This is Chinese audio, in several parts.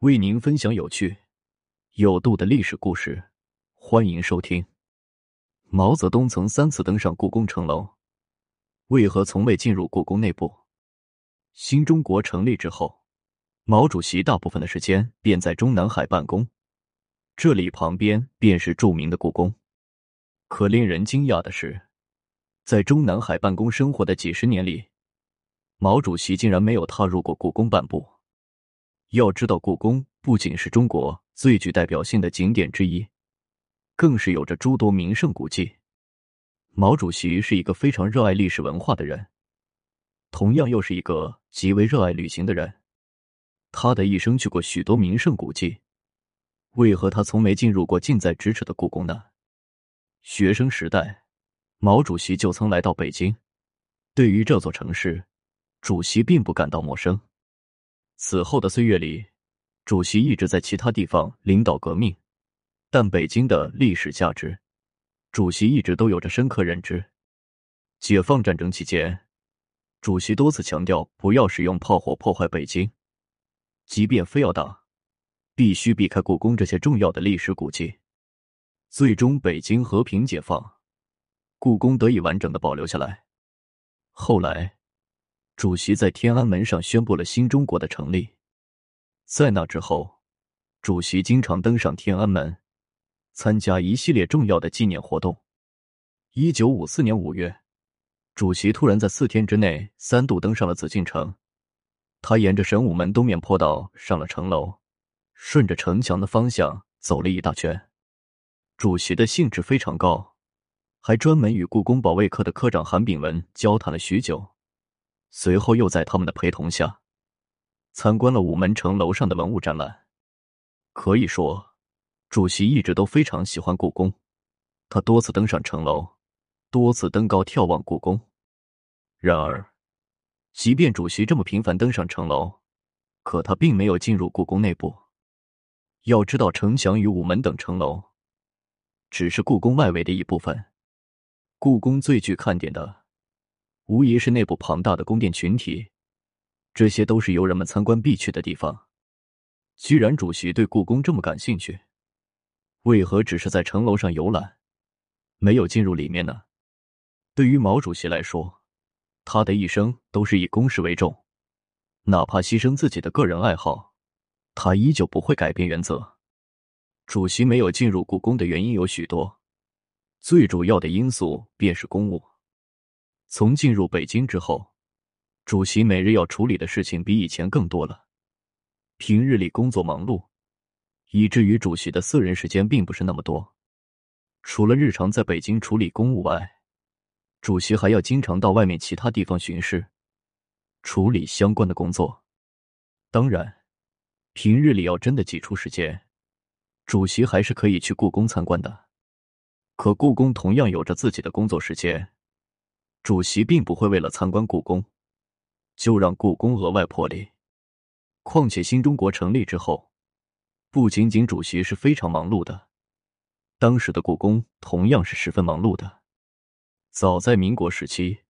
为您分享有趣、有度的历史故事，欢迎收听。毛泽东曾三次登上故宫城楼，为何从未进入故宫内部？新中国成立之后，毛主席大部分的时间便在中南海办公，这里旁边便是著名的故宫。可令人惊讶的是，在中南海办公生活的几十年里，毛主席竟然没有踏入过故宫半步。要知道，故宫不仅是中国最具代表性的景点之一，更是有着诸多名胜古迹。毛主席是一个非常热爱历史文化的人，同样又是一个极为热爱旅行的人。他的一生去过许多名胜古迹，为何他从没进入过近在咫尺的故宫呢？学生时代，毛主席就曾来到北京，对于这座城市，主席并不感到陌生。此后的岁月里，主席一直在其他地方领导革命，但北京的历史价值，主席一直都有着深刻认知。解放战争期间，主席多次强调不要使用炮火破坏北京，即便非要打，必须避开故宫这些重要的历史古迹。最终，北京和平解放，故宫得以完整的保留下来。后来。主席在天安门上宣布了新中国的成立。在那之后，主席经常登上天安门，参加一系列重要的纪念活动。一九五四年五月，主席突然在四天之内三度登上了紫禁城。他沿着神武门东面坡道上了城楼，顺着城墙的方向走了一大圈。主席的兴致非常高，还专门与故宫保卫科的科长韩炳文交谈了许久。随后又在他们的陪同下，参观了午门城楼上的文物展览。可以说，主席一直都非常喜欢故宫。他多次登上城楼，多次登高眺望故宫。然而，即便主席这么频繁登上城楼，可他并没有进入故宫内部。要知道，城墙与午门等城楼只是故宫外围的一部分。故宫最具看点的。无疑是内部庞大的宫殿群体，这些都是游人们参观必去的地方。既然主席对故宫这么感兴趣，为何只是在城楼上游览，没有进入里面呢？对于毛主席来说，他的一生都是以公事为重，哪怕牺牲自己的个人爱好，他依旧不会改变原则。主席没有进入故宫的原因有许多，最主要的因素便是公务。从进入北京之后，主席每日要处理的事情比以前更多了。平日里工作忙碌，以至于主席的私人时间并不是那么多。除了日常在北京处理公务外，主席还要经常到外面其他地方巡视，处理相关的工作。当然，平日里要真的挤出时间，主席还是可以去故宫参观的。可故宫同样有着自己的工作时间。主席并不会为了参观故宫，就让故宫额外破例。况且新中国成立之后，不仅仅主席是非常忙碌的，当时的故宫同样是十分忙碌的。早在民国时期，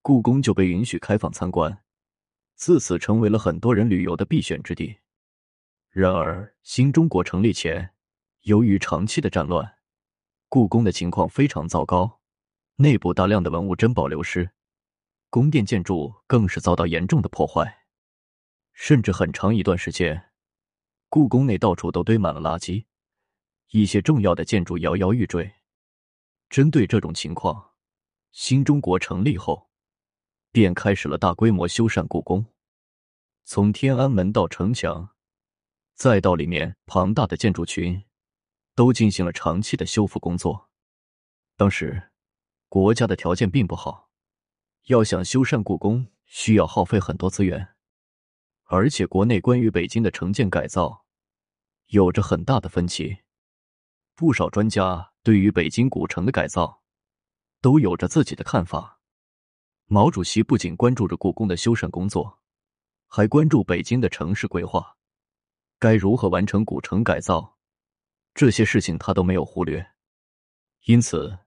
故宫就被允许开放参观，自此成为了很多人旅游的必选之地。然而，新中国成立前，由于长期的战乱，故宫的情况非常糟糕。内部大量的文物珍宝流失，宫殿建筑更是遭到严重的破坏，甚至很长一段时间，故宫内到处都堆满了垃圾，一些重要的建筑摇摇欲坠。针对这种情况，新中国成立后，便开始了大规模修缮故宫，从天安门到城墙，再到里面庞大的建筑群，都进行了长期的修复工作。当时。国家的条件并不好，要想修缮故宫，需要耗费很多资源，而且国内关于北京的城建改造有着很大的分歧。不少专家对于北京古城的改造都有着自己的看法。毛主席不仅关注着故宫的修缮工作，还关注北京的城市规划，该如何完成古城改造，这些事情他都没有忽略。因此。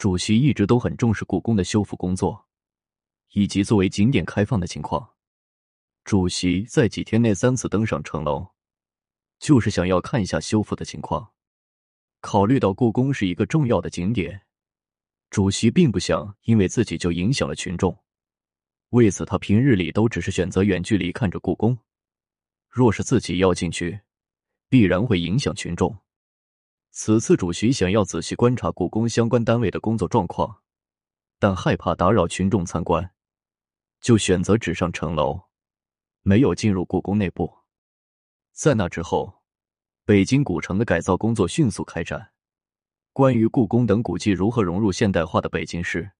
主席一直都很重视故宫的修复工作，以及作为景点开放的情况。主席在几天内三次登上城楼，就是想要看一下修复的情况。考虑到故宫是一个重要的景点，主席并不想因为自己就影响了群众。为此，他平日里都只是选择远距离看着故宫。若是自己要进去，必然会影响群众。此次主席想要仔细观察故宫相关单位的工作状况，但害怕打扰群众参观，就选择只上城楼，没有进入故宫内部。在那之后，北京古城的改造工作迅速开展。关于故宫等古迹如何融入现代化的北京市，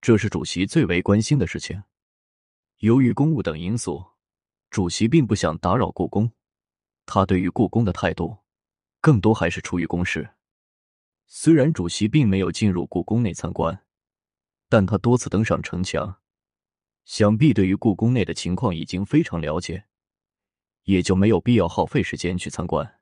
这是主席最为关心的事情。由于公务等因素，主席并不想打扰故宫。他对于故宫的态度，更多还是出于公事。虽然主席并没有进入故宫内参观，但他多次登上城墙，想必对于故宫内的情况已经非常了解。也就没有必要耗费时间去参观。